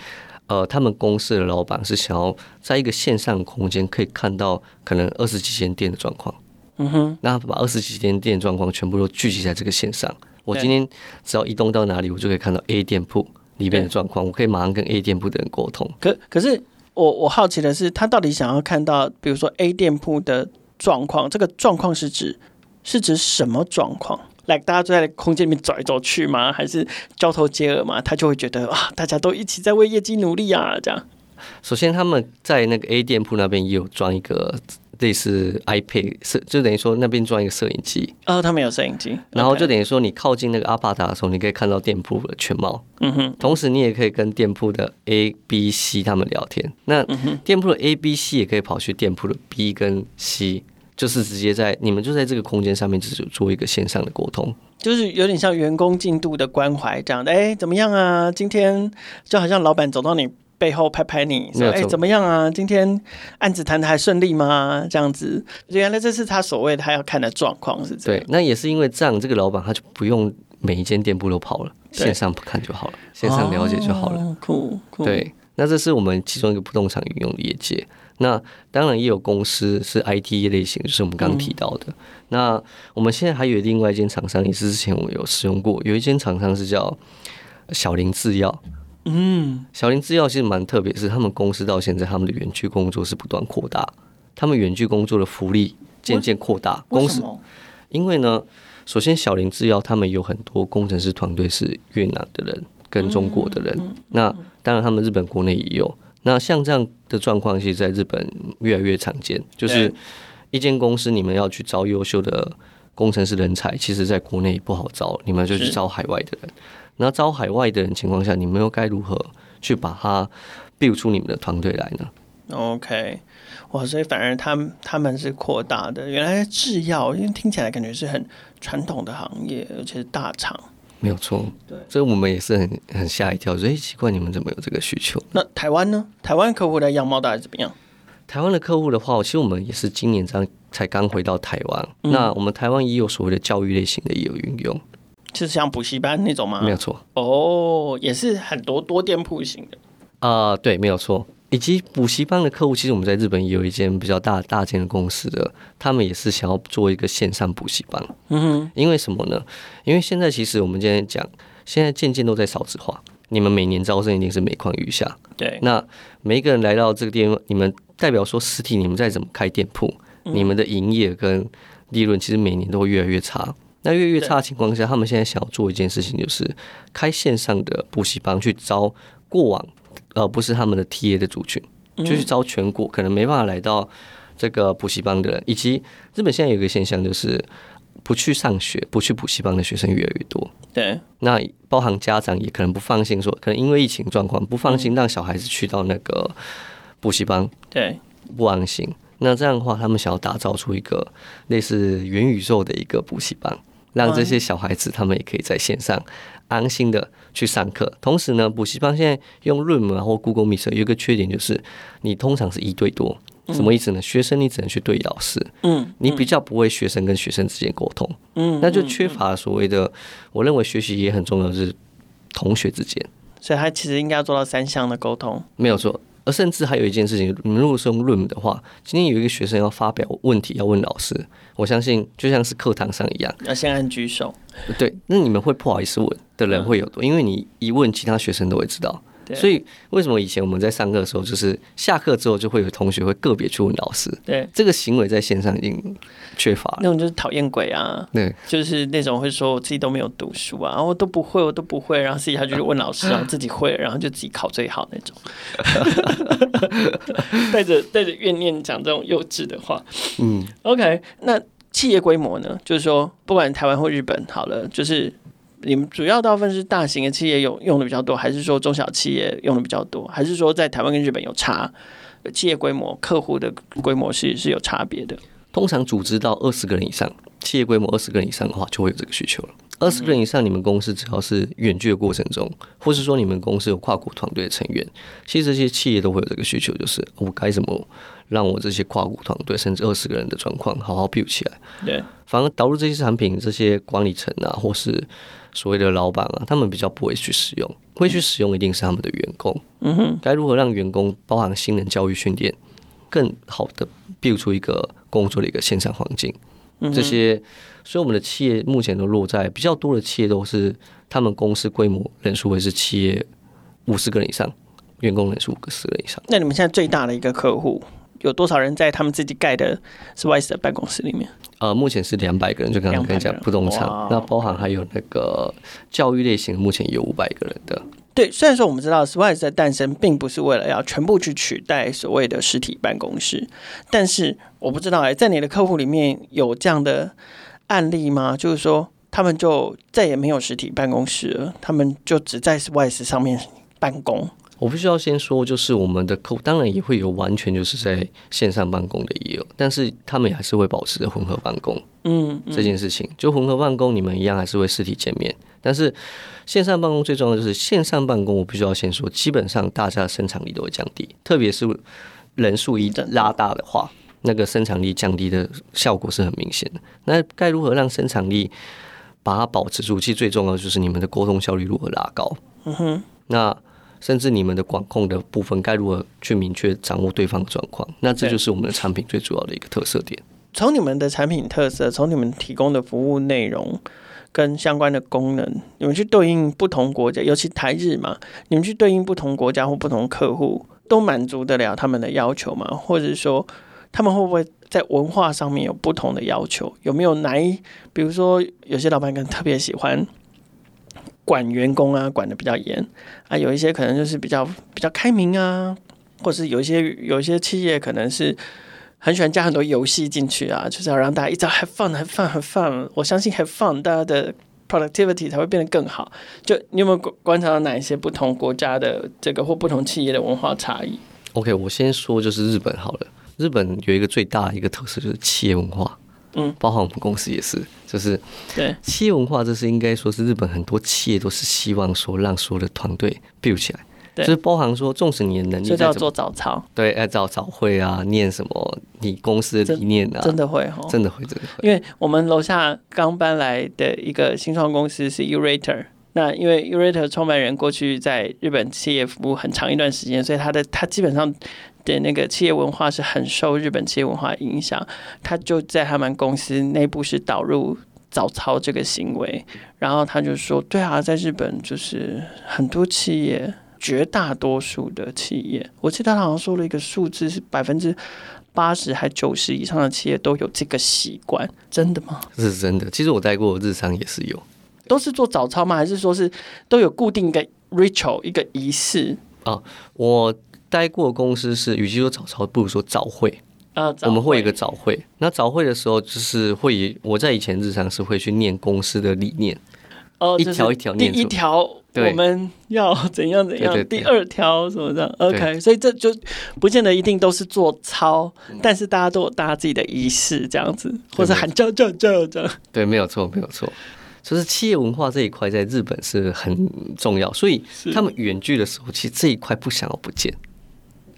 呃，他们公司的老板是想要在一个线上空间可以看到可能二十几间店的状况。嗯哼，那把二十几间店状况全部都聚集在这个线上。我今天只要移动到哪里，我就可以看到 A 店铺里面的状况，我可以马上跟 A 店铺的人沟通。可可是我我好奇的是，他到底想要看到，比如说 A 店铺的状况，这个状况是指是指什么状况？来，like, 大家都在空间里面走来走去吗？还是交头接耳吗？他就会觉得啊，大家都一起在为业绩努力啊，这样。首先，他们在那个 A 店铺那边也有装一个类似 iPad 摄，就等于说那边装一个摄影机。哦，他们有摄影机。然后就等于说，你靠近那个阿帕达的时候，你可以看到店铺的全貌。嗯哼。同时，你也可以跟店铺的 A、B、C 他们聊天。那店铺的 A、B、C 也可以跑去店铺的 B 跟 C。就是直接在你们就在这个空间上面，就是做一个线上的沟通，就是有点像员工进度的关怀这样的。哎，怎么样啊？今天就好像老板走到你背后拍拍你说：“哎，怎么样啊？今天案子谈的还顺利吗？”这样子，原来这是他所谓他要看的状况是这样。对，那也是因为这样，这个老板他就不用每一间店铺都跑了，线上不看就好了，线上了解就好了。酷酷。对，那这是我们其中一个不动产运用的业界。那当然也有公司是 IT 类型，就是我们刚刚提到的。嗯、那我们现在还有另外一间厂商，也是之前我们有使用过。有一间厂商是叫小林制药。嗯，小林制药其实蛮特别，是他们公司到现在他们的园区工作是不断扩大，他们远距工作的福利渐渐扩大。公司因为呢，首先小林制药他们有很多工程师团队是越南的人跟中国的人，嗯嗯嗯、那当然他们日本国内也有。那像这样的状况，其实在日本越来越常见。就是一间公司，你们要去招优秀的工程师人才，其实在国内不好招，你们就去招海外的人。那招海外的人情况下，你们又该如何去把它 build 出你们的团队来呢？OK，哇，所以反而他们他们是扩大的。原来制药，因为听起来感觉是很传统的行业，而且是大厂。没有错，对，所以我们也是很很吓一跳，所以奇怪你们怎么有这个需求？那台湾呢？台湾客户的样貌大概怎么样？台湾的客户的话，其实我们也是今年这样才刚回到台湾。嗯、那我们台湾也有所谓的教育类型的也有运用，就是像补习班那种吗？没有错，哦，也是很多多店铺型的啊、呃，对，没有错。以及补习班的客户，其实我们在日本也有一间比较大大间的公司的，他们也是想要做一个线上补习班。嗯哼，因为什么呢？因为现在其实我们今天讲，现在渐渐都在少子化，你们每年招生一定是每况愈下。对，那每一个人来到这个店，你们代表说实体，你们再怎么开店铺，你们的营业跟利润其实每年都会越来越差。那越来越差的情况下，他们现在想要做一件事情，就是开线上的补习班去招过往。而不是他们的 TA 的族群，就去招全国可能没办法来到这个补习班的人，以及日本现在有一个现象，就是不去上学、不去补习班的学生越来越多。对，那包含家长也可能不放心，说可能因为疫情状况不放心让小孩子去到那个补习班，对，不安心。那这样的话，他们想要打造出一个类似元宇宙的一个补习班，让这些小孩子他们也可以在线上。安心的去上课，同时呢，补习班现在用 Room 啊或 Google Meet 有一个缺点就是，你通常是一对多，什么意思呢？学生你只能去对老师，嗯，你比较不会学生跟学生之间沟通，嗯，那就缺乏所谓的，我认为学习也很重要的是同学之间，所以他其实应该要做到三项的沟通，没有错。而甚至还有一件事情，你们如果是用 Room 的话，今天有一个学生要发表问题要问老师，我相信就像是课堂上一样，要先按举手。对，那你们会不好意思问的人会有多？因为你一问，其他学生都会知道。所以为什么以前我们在上课的时候，就是下课之后就会有同学会个别去问老师？对，这个行为在线上已经缺乏了。那种就是讨厌鬼啊，对，就是那种会说我自己都没有读书啊，我都不会，我都不会，然后自己下就去问老师，然后自己会，然后就自己考最好那种，带着带着怨念讲这种幼稚的话。嗯，OK，那企业规模呢？就是说，不管台湾或日本，好了，就是。你们主要大部分是大型的企业用用的比较多，还是说中小企业用的比较多，还是说在台湾跟日本有差？企业规模、客户的规模是是有差别的。通常组织到二十个人以上，企业规模二十个人以上的话，就会有这个需求了。二十个人以上，你们公司只要是远距的过程中，或是说你们公司有跨国团队的成员，其实这些企业都会有这个需求，就是我该怎么让我这些跨国团队甚至二十个人的状况好好 build 起来。对，反而导入这些产品，这些管理层啊，或是所谓的老板啊，他们比较不会去使用，会去使用一定是他们的员工。嗯哼，该如何让员工包含新人教育训练，更好的 build 出一个工作的一个线上环境？这些，所以我们的企业目前都落在比较多的企业都是他们公司规模人数会是企业五十个人以上，员工人数五十个人以上。那你们现在最大的一个客户有多少人在他们自己盖的 Swise 的办公室里面？呃，目前是两百个人，就刚刚跟你讲不动产，那包含还有那个教育类型，目前有五百个人的。对，虽然说我们知道 Swise 的诞生并不是为了要全部去取代所谓的实体办公室，但是我不知道哎，在你的客户里面有这样的案例吗？就是说他们就再也没有实体办公室了，他们就只在 Swise 上面办公，我必须要先说，就是我们的客户当然也会有完全就是在线上办公的也有，但是他们也还是会保持着混合办公。嗯，这件事情就混合办公，你们一样还是会实体见面，但是线上办公最重要的就是线上办公，我必须要先说，基本上大家的生产力都会降低，特别是人数一拉大的话，那个生产力降低的效果是很明显的。那该如何让生产力把它保持住？其实最重要的就是你们的沟通效率如何拉高。嗯哼，那。甚至你们的管控的部分该如何去明确掌握对方的状况？那这就是我们的产品最主要的一个特色点。从你们的产品特色，从你们提供的服务内容跟相关的功能，你们去对应不同国家，尤其台日嘛，你们去对应不同国家或不同客户，都满足得了他们的要求吗？或者说，他们会不会在文化上面有不同的要求？有没有哪一，比如说有些老板可能特别喜欢。管员工啊，管得比较严啊，有一些可能就是比较比较开明啊，或是有一些有一些企业可能是很喜欢加很多游戏进去啊，就是要让大家一直 have fun，have fun，have fun。我相信 have fun，大家的 productivity 才会变得更好。就你有没有观察到哪一些不同国家的这个或不同企业的文化差异？OK，我先说就是日本好了。日本有一个最大的一个特色就是企业文化。嗯，包括我们公司也是，就是对企业文化，这是应该说是日本很多企业都是希望说让所有的团队 build 起来，对就是包含说，纵使你的能力在，就要做早操，对，要早早会啊，念什么你公司的理念啊，真的会真的会，真的会。因为我们楼下刚搬来的一个新创公司是 Yourator，那因为 Yourator 创办人过去在日本企业服务很长一段时间，所以他的他基本上。的那个企业文化是很受日本企业文化影响，他就在他们公司内部是导入早操这个行为，然后他就说：“对啊，在日本就是很多企业，绝大多数的企业，我记得他好像说了一个数字是百分之八十还九十以上的企业都有这个习惯，真的吗？”是真的。其实我待过日商也是有，都是做早操吗？还是说是都有固定一个 ritual 一个仪式啊？我。待过公司是，与其说早操，不如说早会啊。我们会有一个早会，那早会的时候就是会以，我在以前日常是会去念公司的理念，哦，一条一条念。第一条我们要怎样怎样，第二条什么的。OK，所以这就不见得一定都是做操，但是大家都有大家自己的仪式这样子，或者喊叫叫叫这样。对，没有错，没有错。就是企业文化这一块在日本是很重要，所以他们远距的时候，其实这一块不想要不见。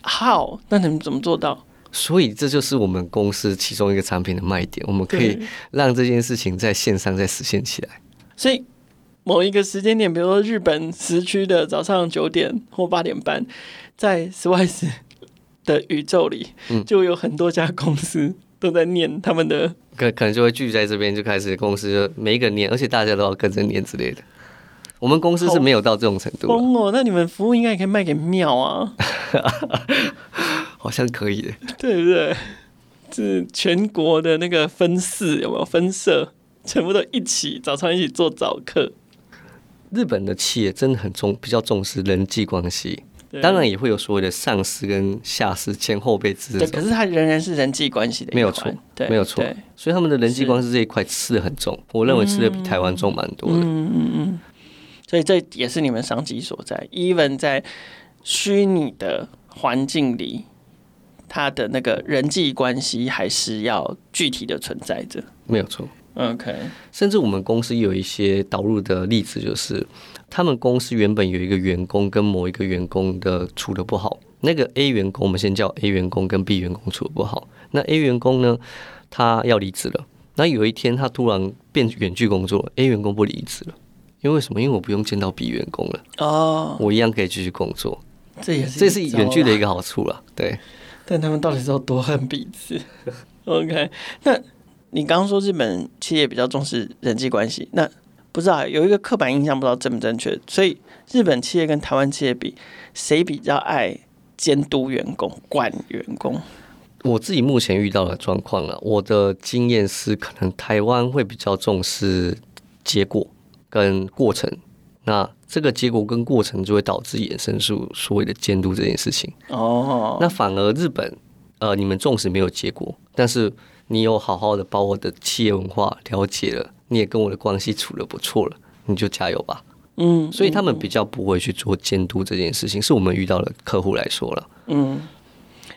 好，那你们怎么做到？所以这就是我们公司其中一个产品的卖点，我们可以让这件事情在线上再实现起来。所以某一个时间点，比如说日本时区的早上九点或八点半，在 Swiss 的宇宙里，就有很多家公司都在念他们的，可可能就会聚在这边，就开始公司就每一个念，而且大家都要跟着念之类的。我们公司是没有到这种程度。疯哦，那你们服务应该也可以卖给庙啊？好像可以的，对不对？是全国的那个分寺有没有分社，全部都一起早上一起做早课。日本的企业真的很重，比较重视人际关系，当然也会有所谓的上司跟下司、前后辈之间。可是他仍然是人际关系的，没有错，对，没有错。所以他们的人际关系这一块吃的很重，我认为吃的比台湾重蛮多的。嗯嗯嗯。嗯所以这也是你们商机所在。Even 在虚拟的环境里，他的那个人际关系还是要具体的存在着。没有错。OK。甚至我们公司有一些导入的例子，就是他们公司原本有一个员工跟某一个员工的处的不好，那个 A 员工，我们先叫 A 员工跟 B 员工处的不好。那 A 员工呢，他要离职了。那有一天他突然变远距工作，A 员工不离职了。因为什么？因为我不用见到 B 员工了哦，我一样可以继续工作。这也是这是远距的一个好处了，对。但他们到底是有多恨彼此？OK，那你刚刚说日本企业比较重视人际关系，那不知道有一个刻板印象，不知道正不正确。所以日本企业跟台湾企业比，谁比较爱监督员工、管员工？我自己目前遇到的状况了，我的经验是，可能台湾会比较重视结果。跟过程，那这个结果跟过程就会导致衍生出所谓的监督这件事情。哦，那反而日本，呃，你们纵使没有结果，但是你有好好的把我的企业文化了解了，你也跟我的关系处的不错了，你就加油吧。嗯，所以他们比较不会去做监督这件事情，是我们遇到的客户来说了。嗯，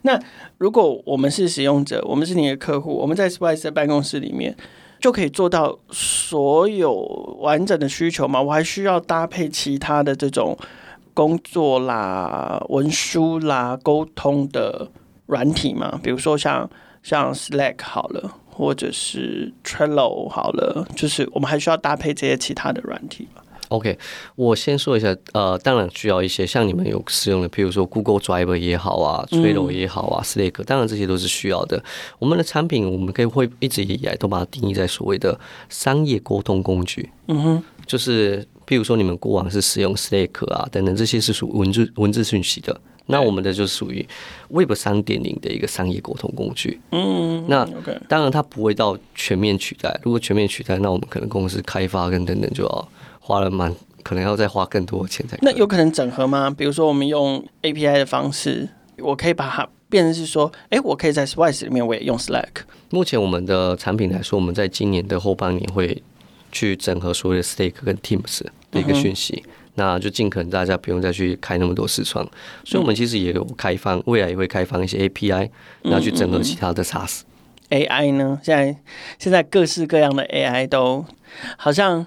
那如果我们是使用者，我们是你的客户，我们在 Spice 的办公室里面就可以做到所有完整的需求吗？我还需要搭配其他的这种工作啦、文书啦、沟通的软体吗？比如说像像 Slack 好了。或者是 Trello 好了，就是我们还需要搭配这些其他的软体吗？OK，我先说一下，呃，当然需要一些像你们有使用的，譬如说 Google Drive 也好啊，Trello 也好啊，Slack，当然这些都是需要的。我们的产品，我们可以会一直以来都把它定义在所谓的商业沟通工具。嗯哼，就是譬如说你们过往是使用 Slack 啊等等，这些是属文字文字讯息的。那我们的就属于 Web 三点零的一个商业沟通工具。嗯，那当然它不会到全面取代。如果全面取代，那我们可能公司开发跟等等就要花了蛮，可能要再花更多的钱才。那有可能整合吗？比如说我们用 API 的方式，我可以把它变成是说，哎，我可以在 Swice 里面我也用 Slack。目前我们的产品来说，我们在今年的后半年会去整合所有的 Slack 跟 Teams 的一个讯息。嗯那就尽可能大家不用再去开那么多视窗，所以我们其实也有开放，未来也会开放一些 API，然后去整合其他的 SaaS。AI 呢？现在现在各式各样的 AI 都好像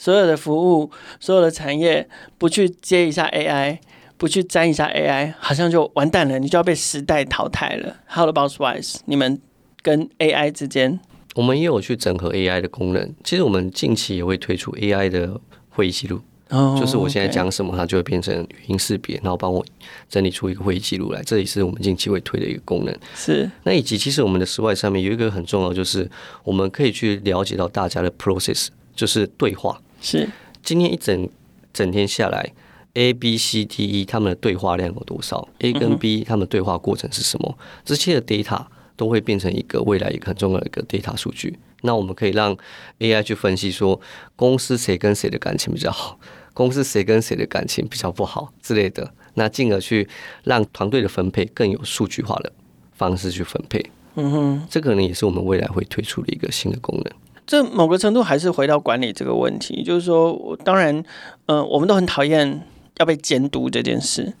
所有的服务、所有的产业不去接一下 AI，不去沾一下 AI，好像就完蛋了，你就要被时代淘汰了。How about Swice？你们跟 AI 之间，我们也有去整合 AI 的功能。其实我们近期也会推出 AI 的会议记录。就是我现在讲什么，它就会变成语音识别，然后帮我整理出一个会议记录来。这也是我们近期会推的一个功能。是。那以及其实我们的 Swice 上面有一个很重要，就是我们可以去了解到大家的 process，就是对话。是。今天一整整天下来，A、B、C、D、E 他们的对话量有多少？A 跟 B 他们对话过程是什么？这些的 data 都会变成一个未来一个很重要的一个 data 数据。那我们可以让 AI 去分析说，公司谁跟谁的感情比较好。公司谁跟谁的感情比较不好之类的，那进而去让团队的分配更有数据化的方式去分配。嗯哼，这可能也是我们未来会推出的一个新的功能。这某个程度还是回到管理这个问题，就是说，当然，嗯、我们都很讨厌要被监督这件事。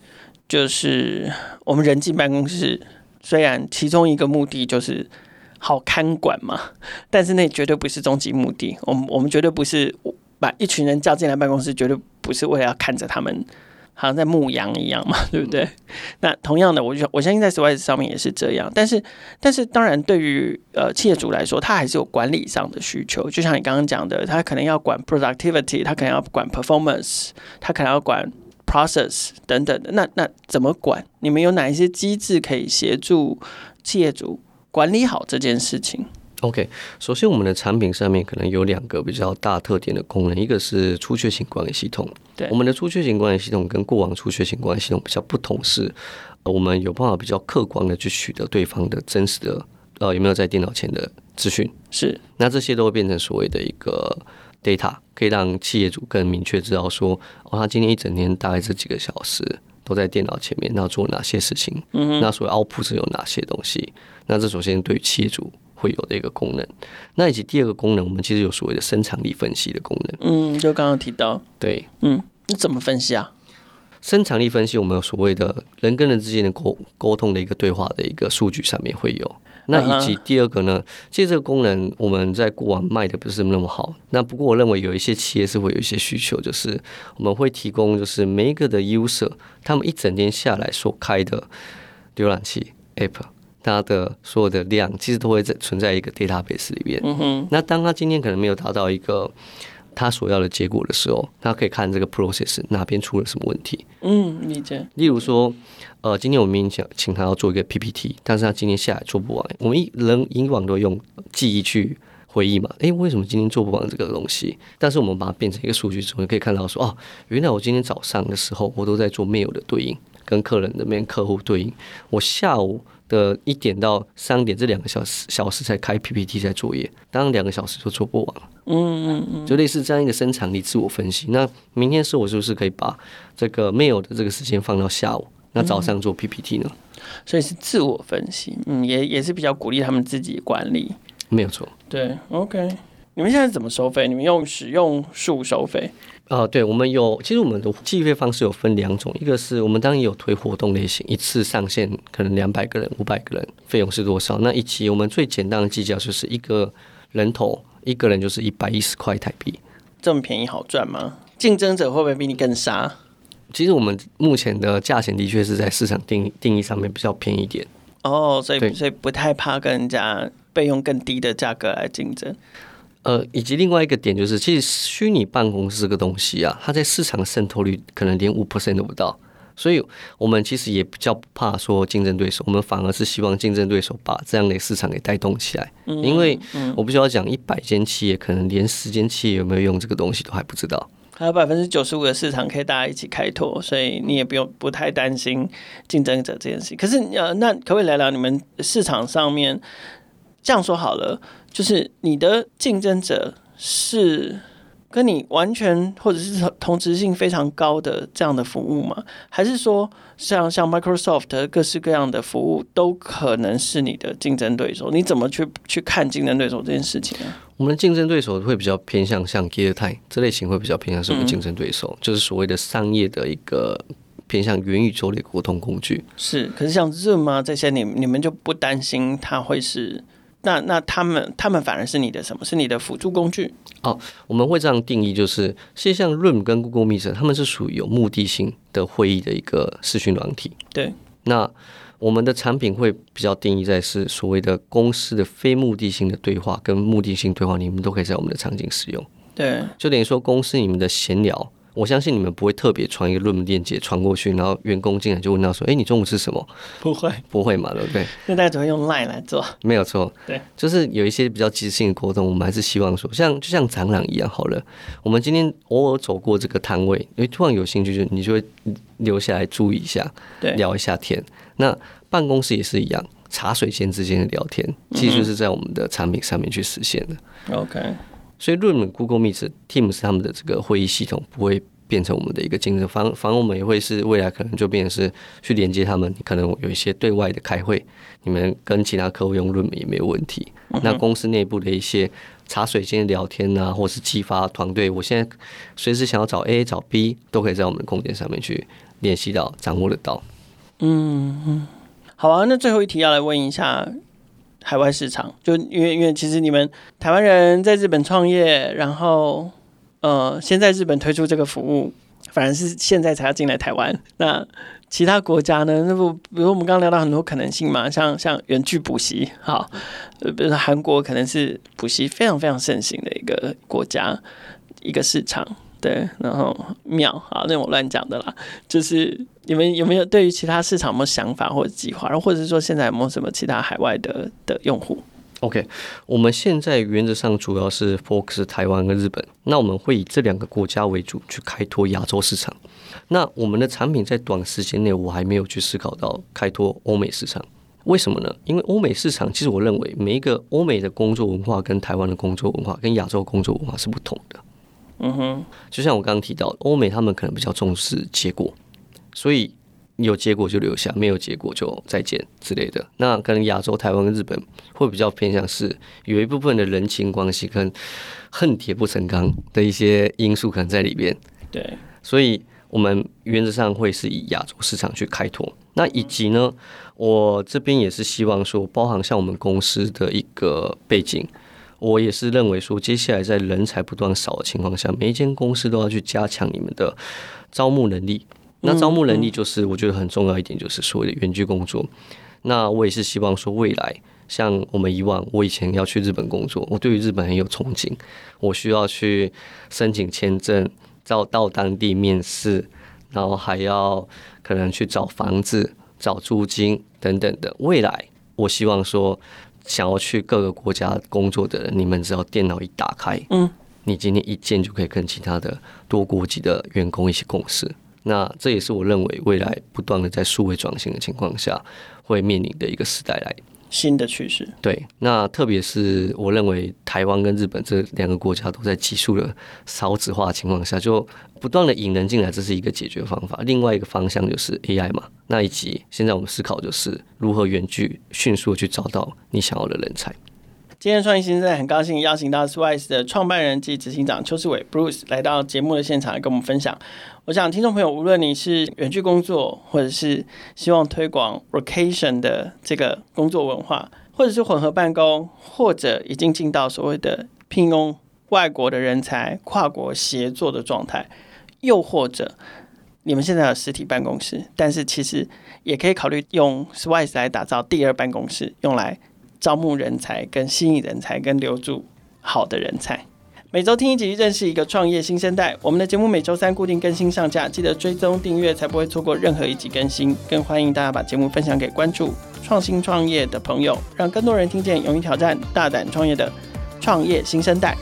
就是我们人进办公室，虽然其中一个目的就是好看管嘛，但是那绝对不是终极目的。我们我们绝对不是。把一群人叫进来办公室，绝对不是为了要看着他们，好像在牧羊一样嘛，对不对？那同样的，我就我相信在 Swice 上面也是这样。但是，但是当然，对于呃企业主来说，他还是有管理上的需求。就像你刚刚讲的，他可能要管 productivity，他可能要管 performance，他可能要管 process 等等的。那那怎么管？你们有哪一些机制可以协助企业主管理好这件事情？OK，首先我们的产品上面可能有两个比较大特点的功能，一个是出缺型管理系统。对，我们的出缺型管理系统跟过往出缺型管理系统比较不同是，我们有办法比较客观的去取得对方的真实的呃有没有在电脑前的资讯。是，那这些都会变成所谓的一个 data，可以让企业主更明确知道说，哦，他今天一整天大概这几个小时都在电脑前面，那做哪些事情？嗯，那所谓 output 是有哪些东西？那这首先对于企业主。会有的一个功能，那以及第二个功能，我们其实有所谓的生产力分析的功能。嗯，就刚刚提到，对，嗯，你怎么分析啊？生产力分析，我们有所谓的人跟人之间的沟沟通的一个对话的一个数据上面会有。那以及第二个呢，其实这个功能我们在过往卖的不是那么好。那不过我认为有一些企业是会有一些需求，就是我们会提供，就是每一个的 user 他们一整天下来所开的浏览器 app。它的所有的量其实都会在存在一个 database 里面。嗯哼。那当他今天可能没有达到一个他所要的结果的时候，他可以看这个 process 哪边出了什么问题。嗯，理解。例如说，呃，今天我们明明想请他要做一个 PPT，但是他今天下来做不完。我们一人以往都用记忆去回忆嘛。诶，为什么今天做不完这个东西？但是我们把它变成一个数据之后，你可以看到说，哦，原来我今天早上的时候，我都在做 mail 的对应，跟客人那边客户对应。我下午。的一点到三点这两个小时小时才开 PPT 在作业，当然两个小时就做不完了。嗯嗯嗯，就类似这样一个生产力自我分析。那明天是我是不是可以把这个 mail 的这个时间放到下午？那早上做 PPT 呢？所以是自我分析，嗯，也也是比较鼓励他们自己管理。没有错。对，OK。你们现在怎么收费？你们用使用数收费？啊，对，我们有，其实我们的计费方式有分两种，一个是我们当然有推活动类型，一次上线可能两百个人、五百个人，费用是多少？那一期我们最简单的计价就是一个人头，一个人就是一百一十块台币，这么便宜好赚吗？竞争者会不会比你更傻？其实我们目前的价钱的确是在市场定定义上面比较便宜一点。哦，所以所以不太怕跟人家备用更低的价格来竞争。呃，以及另外一个点就是，其实虚拟办公室这个东西啊，它在市场渗透率可能连五 percent 都不到，所以我们其实也比较不怕说竞争对手，我们反而是希望竞争对手把这样的市场给带动起来。嗯，因为我不需要讲，一百间企业可能连十间企业有没有用这个东西都还不知道，还有百分之九十五的市场可以大家一起开拓，所以你也不用不太担心竞争者这件事。可是呃，那可不可以聊聊你们市场上面？这样说好了。就是你的竞争者是跟你完全或者是同质性非常高的这样的服务吗？还是说像像 Microsoft 各式各样的服务都可能是你的竞争对手？你怎么去去看竞争对手这件事情呢？我们的竞争对手会比较偏向像 Gear 这类型，会比较偏向什么竞争对手，嗯、就是所谓的商业的一个偏向元宇宙的沟通工具。是，可是像 Zoom 啊这些，你你们就不担心它会是？那那他们他们反而是你的什么？是你的辅助工具？哦，我们会这样定义，就是其实像 Room 跟 Google Meet，他们是属于有目的性的会议的一个视讯软体。对。那我们的产品会比较定义在是所谓的公司的非目的性的对话跟目的性对话，你们都可以在我们的场景使用。对。就等于说公司你们的闲聊。我相信你们不会特别传一个论文链接传过去，然后员工进来就问到说：“哎，你中午吃什么？”不会，不会嘛，对不对？那大家只会用 Line 来做，没有错。对，就是有一些比较即时性的沟通，我们还是希望说，像就像展览一样好了。我们今天偶尔走过这个摊位，因为突然有兴趣，就你就会留下来注意一下，对，聊一下天。那办公室也是一样，茶水间之间的聊天，其实就是在我们的产品上面去实现的。嗯、OK。所以，Room、Google Meet、Teams 他们的这个会议系统不会变成我们的一个竞争，反反而我们也会是未来可能就变成是去连接他们，可能有一些对外的开会，你们跟其他客户用 Room 也没有问题。那公司内部的一些茶水间聊天啊，或是激发团队，我现在随时想要找 A 找 B，都可以在我们的空间上面去联系到、掌握得到。嗯嗯，好啊。那最后一题要来问一下。海外市场，就因为因为其实你们台湾人在日本创业，然后呃，先在日本推出这个服务，反而是现在才要进来台湾。那其他国家呢？那不，比如我们刚刚聊到很多可能性嘛，像像远距补习，好，比如说韩国可能是补习非常非常盛行的一个国家，一个市场。对，然后秒好，那我乱讲的啦。就是你们有没有对于其他市场有没有想法或者计划？然后或者是说现在有没有什么其他海外的的用户？OK，我们现在原则上主要是 focus 台湾跟日本。那我们会以这两个国家为主去开拓亚洲市场。那我们的产品在短时间内我还没有去思考到开拓欧美市场。为什么呢？因为欧美市场其实我认为每一个欧美的工作文化跟台湾的工作文化跟亚洲工作文化是不同的。嗯哼，就像我刚刚提到，欧美他们可能比较重视结果，所以有结果就留下，没有结果就再见之类的。那可能亚洲、台湾跟日本会比较偏向是有一部分的人情关系跟恨铁不成钢的一些因素可能在里边。对，所以我们原则上会是以亚洲市场去开拓。那以及呢，我这边也是希望说，包含像我们公司的一个背景。我也是认为说，接下来在人才不断少的情况下，每一间公司都要去加强你们的招募能力。那招募能力就是我觉得很重要一点，就是所谓的远距工作。那我也是希望说，未来像我们以往，我以前要去日本工作，我对于日本很有憧憬，我需要去申请签证，到到当地面试，然后还要可能去找房子、找租金等等的。未来我希望说。想要去各个国家工作的人，你们只要电脑一打开，嗯，你今天一键就可以跟其他的多国籍的员工一起共事。那这也是我认为未来不断的在数位转型的情况下会面临的一个时代来。新的趋势，对，那特别是我认为台湾跟日本这两个国家都在急速的少子化情况下，就不断的引人进来，这是一个解决方法。另外一个方向就是 AI 嘛，那以及现在我们思考就是如何远距迅速去找到你想要的人才。今天创业新生代很高兴邀请到 Swise 的创办人及执行长邱士纬 Bruce 来到节目的现场，跟我们分享。我想听众朋友，无论你是远距工作，或者是希望推广 Workation 的这个工作文化，或者是混合办公，或者已经进到所谓的聘用外国的人才、跨国协作的状态，又或者你们现在有实体办公室，但是其实也可以考虑用 Swise 来打造第二办公室，用来。招募人才、跟吸引人才、跟留住好的人才。每周听一集，认识一个创业新生代。我们的节目每周三固定更新上架，记得追踪订阅，才不会错过任何一集更新。更欢迎大家把节目分享给关注创新创业的朋友，让更多人听见勇于挑战、大胆创业的创业新生代。